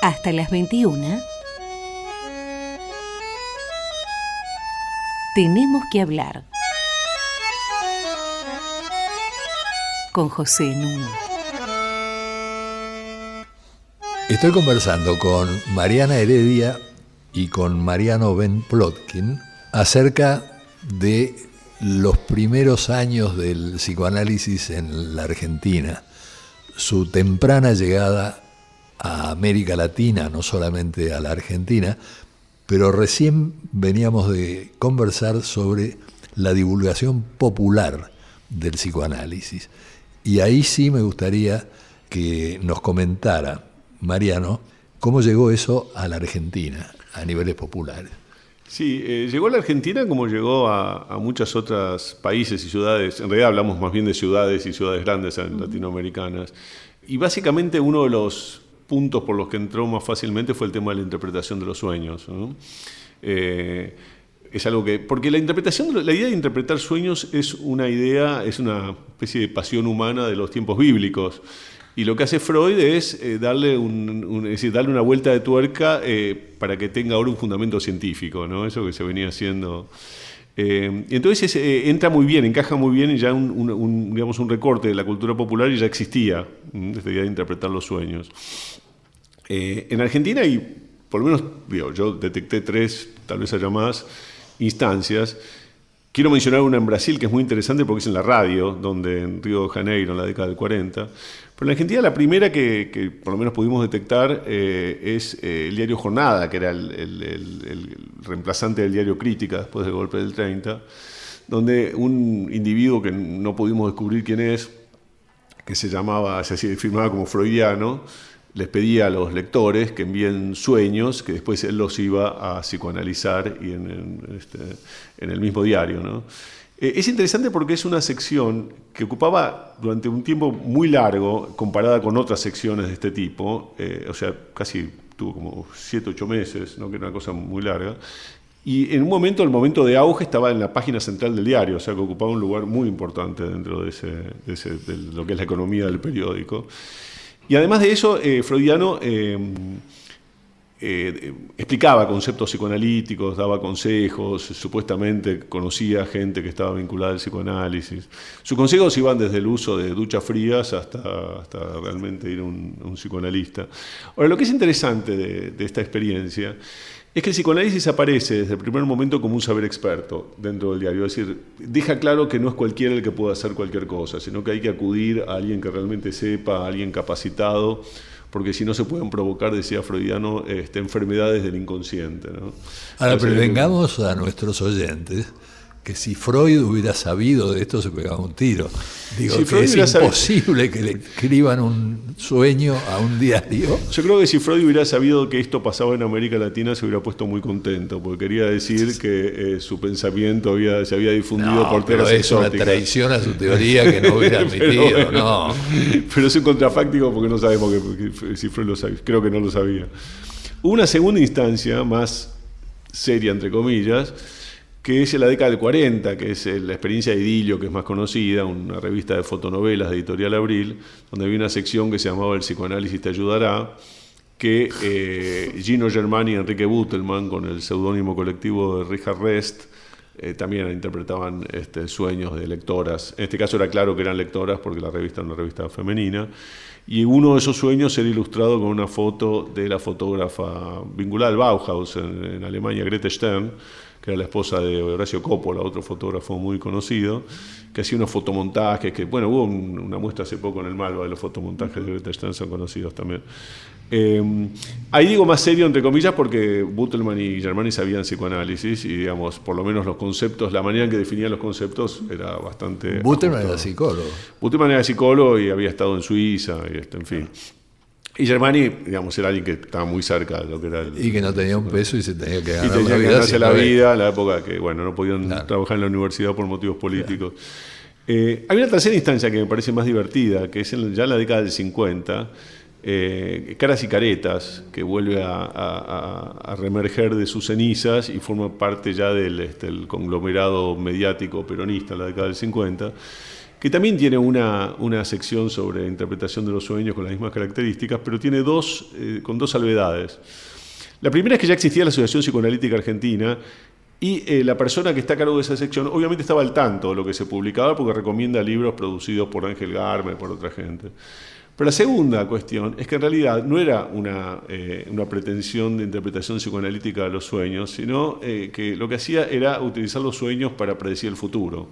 Hasta las 21. Tenemos que hablar. Con José Nuno. Estoy conversando con Mariana Heredia y con Mariano Ben Plotkin acerca de los primeros años del psicoanálisis en la Argentina, su temprana llegada a América Latina, no solamente a la Argentina, pero recién veníamos de conversar sobre la divulgación popular del psicoanálisis. Y ahí sí me gustaría que nos comentara, Mariano, cómo llegó eso a la Argentina a niveles populares. Sí, eh, llegó a la Argentina como llegó a, a muchos otros países y ciudades. En realidad hablamos más bien de ciudades y ciudades grandes latinoamericanas. Y básicamente uno de los puntos por los que entró más fácilmente fue el tema de la interpretación de los sueños. Eh, es algo que. Porque la interpretación, la idea de interpretar sueños es una idea, es una especie de pasión humana de los tiempos bíblicos. Y lo que hace Freud es, eh, darle, decir, darle una vuelta de tuerca eh, para que tenga ahora un fundamento científico, ¿no? Eso que se venía haciendo. Eh, entonces entra muy bien, encaja muy bien y ya un, digamos, un recorte de la cultura popular y ya existía esta idea de interpretar los sueños. en Argentina, y por lo menos yo detecté tres, tal vez haya más, instancias. Quiero mencionar una en Brasil que es muy interesante porque es en la radio, donde en Río de Janeiro, en la década del 40, pero en Argentina la primera que, por lo menos pudimos detectar eh, es eh, el diario Jornada, que era el, reemplazante del diario Crítica después del golpe del 30, donde un individuo que no pudimos descubrir quién es, que se llamaba, se firmaba como freudiano, les pedía a los lectores que envíen sueños, que después él los iba a psicoanalizar y en, este, el mismo diario. Eh, es interesante porque es una sección que ocupaba durante un tiempo muy largo, comparada con otras secciones de este tipo, eh, o sea, casi tuvo como 7, 8 meses, ¿no? que era una cosa muy larga, y en un momento, el momento de auge, estaba en la página central del diario, o sea que ocupaba un lugar muy importante dentro de, lo que es la economía del periódico. Y además de eso, eh, Freudiano eh, explicaba conceptos psicoanalíticos, daba consejos, supuestamente conocía gente que estaba vinculada al psicoanálisis. Sus consejos iban desde el uso de duchas frías hasta, hasta realmente ir a un, psicoanalista. Ahora, lo que es interesante de, esta experiencia es que el psicoanálisis aparece desde el primer momento como un saber experto dentro del diario. Es decir, deja claro que no es cualquiera el que pueda hacer cualquier cosa, sino que hay que acudir a alguien que realmente sepa, a alguien capacitado porque si no se pueden provocar, decía Freudiano, este, enfermedades del inconsciente. Ahora, pero vengamos a nuestros oyentes que si Freud hubiera sabido de esto se pegaba un tiro. Digo que es imposible que le escriban un sueño a un diario. Yo creo que si Freud hubiera sabido que esto pasaba en América Latina se hubiera puesto muy contento, porque quería decir que eh, su pensamiento había, se había difundido por tierras pero es una traición a su teoría que no hubiera admitido, no. Pero es un contrafáctico porque no sabemos que, si Freud lo sabía. Creo que no lo sabía. Una segunda instancia más seria, entre comillas, que es la década del 40, que es la experiencia de Idilio, que es más conocida, una revista de fotonovelas de Editorial Abril, donde había una sección que se llamaba El psicoanálisis te ayudará, que eh, Gino Germani y Enrique Buttelman, con el seudónimo colectivo de Richard Rest, eh, también interpretaban este, sueños de lectoras. En este caso era claro que eran lectoras porque la revista era una revista femenina. Y uno de esos sueños era ilustrado con una foto de la fotógrafa vinculada al Bauhaus en, en Alemania, Grete Stern, que era la esposa de Horacio Coppola, otro fotógrafo muy conocido, que hacía unos fotomontajes, que bueno, hubo una muestra hace poco en el Malva de los fotomontajes de Greta Stern, son conocidos también. Eh, ahí digo más serio, entre comillas, porque Buttelman y Germani sabían psicoanálisis y, digamos, por lo menos los conceptos, la manera en que definían los conceptos era bastante... Buttelman era psicólogo. Buttelman era psicólogo y había estado en Suiza, y esto, en fin. Y Germani, digamos, era alguien que estaba muy cerca de lo que era el, Y que no tenía un peso y se tenía que ganar y tenía que ganarse la vida, la época que, bueno, no podían trabajar en la universidad por motivos políticos. Eh, hay una tercera instancia que me parece más divertida, que es ya en la década del 50, eh, Caras y Caretas, que vuelve a, reemerger de sus cenizas y forma parte ya del este, conglomerado mediático peronista en la década del 50, que también tiene una, sección sobre interpretación de los sueños con las mismas características, pero tiene dos, eh, con dos salvedades. La primera es que ya existía la Asociación Psicoanalítica Argentina y eh, la persona que está a cargo de esa sección obviamente estaba al tanto de lo que se publicaba porque recomienda libros producidos por Ángel Garme, por otra gente. Pero la segunda cuestión es que en realidad no era una, eh, una pretensión de interpretación psicoanalítica de los sueños, sino que lo que hacía era utilizar los sueños para predecir el futuro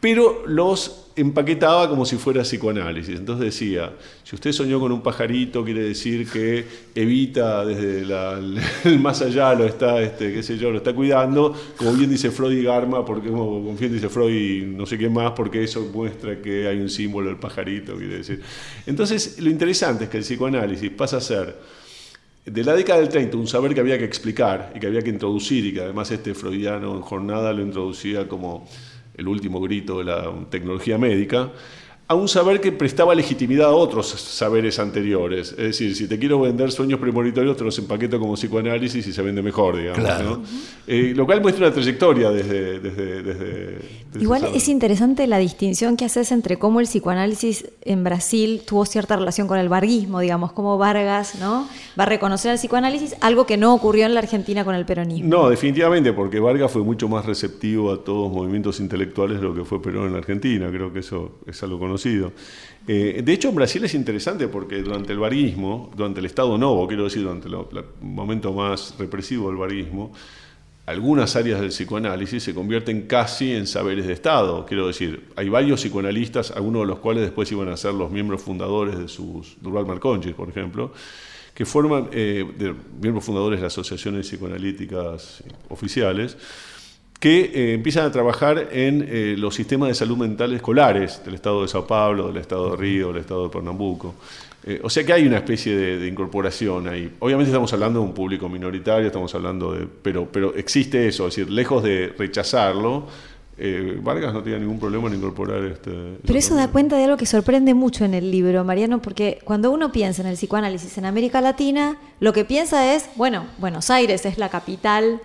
pero los empaquetaba como si fuera psicoanálisis. Entonces decía, si usted soñó con un pajarito, quiere decir que evita desde el más allá, lo está, este, qué sé yo, lo está cuidando, como bien dice Freud y Garma, porque como bien dice Freud y no sé qué más, porque eso muestra que hay un símbolo del pajarito, quiere decir. Entonces, lo interesante es que el psicoanálisis pasa a ser de la década del 30, un saber que había que explicar y que había que introducir, y que además este freudiano en jornada lo introducía como el último grito de la tecnología médica, a un saber que prestaba legitimidad a otros saberes anteriores. Es decir, si te quiero vender sueños premonitorios, te los empaqueto como psicoanálisis y se vende mejor, digamos. Eh, lo cual muestra una trayectoria desde... desde, Igual es interesante la distinción que haces entre cómo el psicoanálisis en Brasil tuvo cierta relación con el varguismo, digamos, cómo Vargas ¿no? va a reconocer al psicoanálisis, algo que no ocurrió en la Argentina con el peronismo. No, definitivamente, porque Vargas fue mucho más receptivo a todos los movimientos intelectuales de lo que fue Perón en la Argentina. Creo que eso es algo Eh, de hecho, en Brasil es interesante porque durante el barismo, durante el Estado Novo, quiero decir, durante el momento más represivo del barismo, algunas áreas del psicoanálisis se convierten casi en saberes de Estado. Quiero decir, hay varios psicoanalistas, algunos de los cuales después iban a ser los miembros fundadores de sus, Dural Marconchis, por ejemplo, que forman, eh, miembros fundadores de asociaciones psicoanalíticas oficiales, que eh, empiezan a trabajar en eh, los sistemas de salud mental escolares del estado de Sao Paulo, del estado de Río, del estado de Pernambuco. Eh, o sea que hay una especie de, incorporación ahí. Obviamente estamos hablando de un público minoritario, estamos hablando de. Pero, pero existe eso, es decir, lejos de rechazarlo, Vargas no tiene ningún problema en incorporar este. Pero eso da cuenta de algo que sorprende mucho en el libro, Mariano, porque cuando uno piensa en el psicoanálisis en América Latina, lo que piensa es, bueno, Buenos Aires es la capital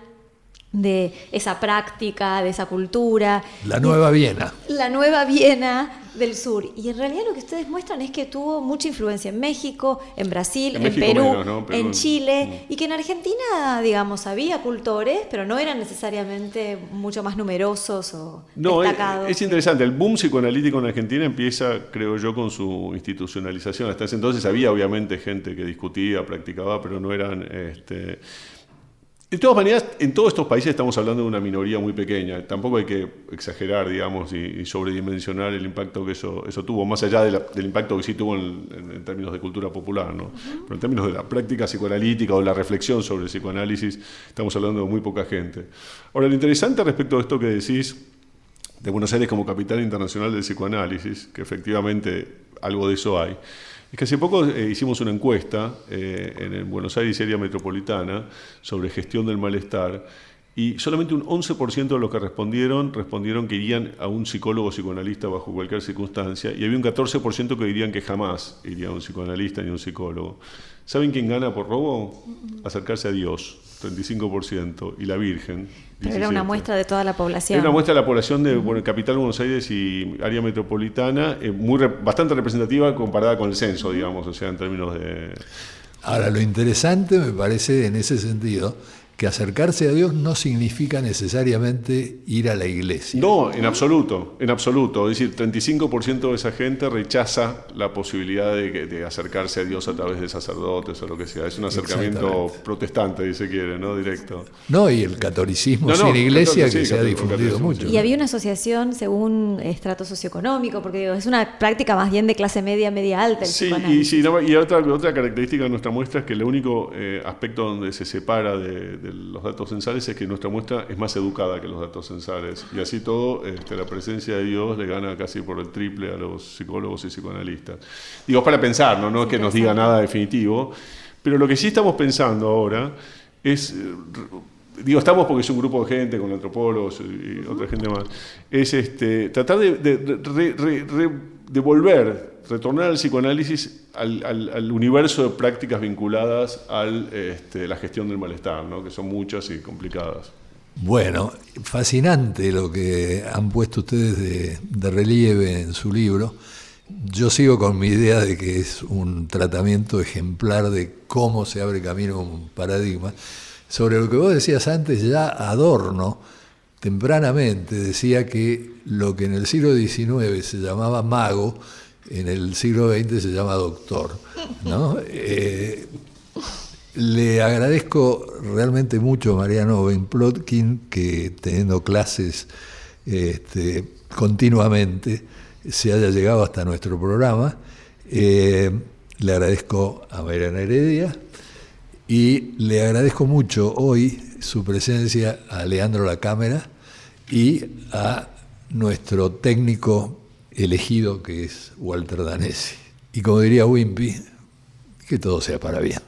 de esa práctica, de esa cultura. La nueva Viena. La nueva Viena del sur. Y en realidad lo que ustedes muestran es que tuvo mucha influencia en México, en Brasil, en, Perú, en Chile, mm. y que en Argentina, digamos, había cultores, pero no eran necesariamente mucho más numerosos o no, destacados. Es, interesante, el boom psicoanalítico en Argentina empieza, creo yo, con su institucionalización. Hasta ese entonces había obviamente gente que discutía, practicaba, pero no eran... Este, de todas maneras, en todos estos países estamos hablando de una minoría muy pequeña. Tampoco hay que exagerar, digamos, y, sobredimensionar el impacto que eso, eso tuvo, más allá del impacto que sí tuvo en, términos de cultura popular, ¿no? Pero en términos de la práctica psicoanalítica o la reflexión sobre el psicoanálisis, estamos hablando de muy poca gente. Ahora, lo interesante respecto a esto que decís de Buenos Aires como capital internacional del psicoanálisis, que efectivamente algo de eso hay, es que hace poco eh, hicimos una encuesta eh, en el Buenos Aires área metropolitana sobre gestión del malestar y solamente un 11% de los que respondieron respondieron que irían a un psicólogo o psicoanalista bajo cualquier circunstancia y había un 14% que dirían que jamás iría a un psicoanalista ni a un psicólogo. ¿Saben quién gana por robo? Acercarse a Dios, 35%, y la Virgen. Pero era una muestra de toda la población. Era una muestra de la población de bueno, Capital Buenos Aires y área metropolitana, eh, muy bastante representativa comparada con el censo, digamos, o sea, en términos de... Ahora, lo interesante me parece en ese sentido que acercarse a Dios no significa necesariamente ir a la iglesia. No, en absoluto, en absoluto. Es decir, 35% de esa gente rechaza la posibilidad de, acercarse a Dios a través de sacerdotes o lo que sea. Es un acercamiento protestante, si se quiere, ¿no? Directo. No, y el catolicismo sin iglesia que se ha difundido mucho. Y había una asociación según estrato socioeconómico, porque es una práctica más bien de clase media, media alta. sí, y, sí, y otra, otra característica de nuestra muestra es que el único eh, aspecto donde se separa de los datos censales es que nuestra muestra es más educada que los datos censales. Y así todo, este, la presencia de Dios le gana casi por el triple a los psicólogos y psicoanalistas. Digo, para pensar, no, no es que nos diga nada definitivo, pero lo que sí estamos pensando ahora es digo estamos porque es un grupo de gente con antropólogos y otra gente más, es este, tratar de, de, de volver retornar al psicoanálisis al, universo de prácticas vinculadas a este, la gestión del malestar, ¿no? que son muchas y complicadas. Bueno, fascinante lo que han puesto ustedes de, relieve en su libro. Yo sigo con mi idea de que es un tratamiento ejemplar de cómo se abre camino un paradigma. Sobre lo que vos decías antes, ya Adorno tempranamente decía que lo que en el siglo XIX se llamaba mago, en el siglo XX se llama doctor. ¿no? Eh, le agradezco realmente mucho a Mariano Benplotkin que teniendo clases este, continuamente se haya llegado hasta nuestro programa. Eh, le agradezco a Mariana Heredia y le agradezco mucho hoy su presencia a Leandro La Cámara y a nuestro técnico elegido que es Walter Danesi. Y como diría Wimpy, que todo sea para bien.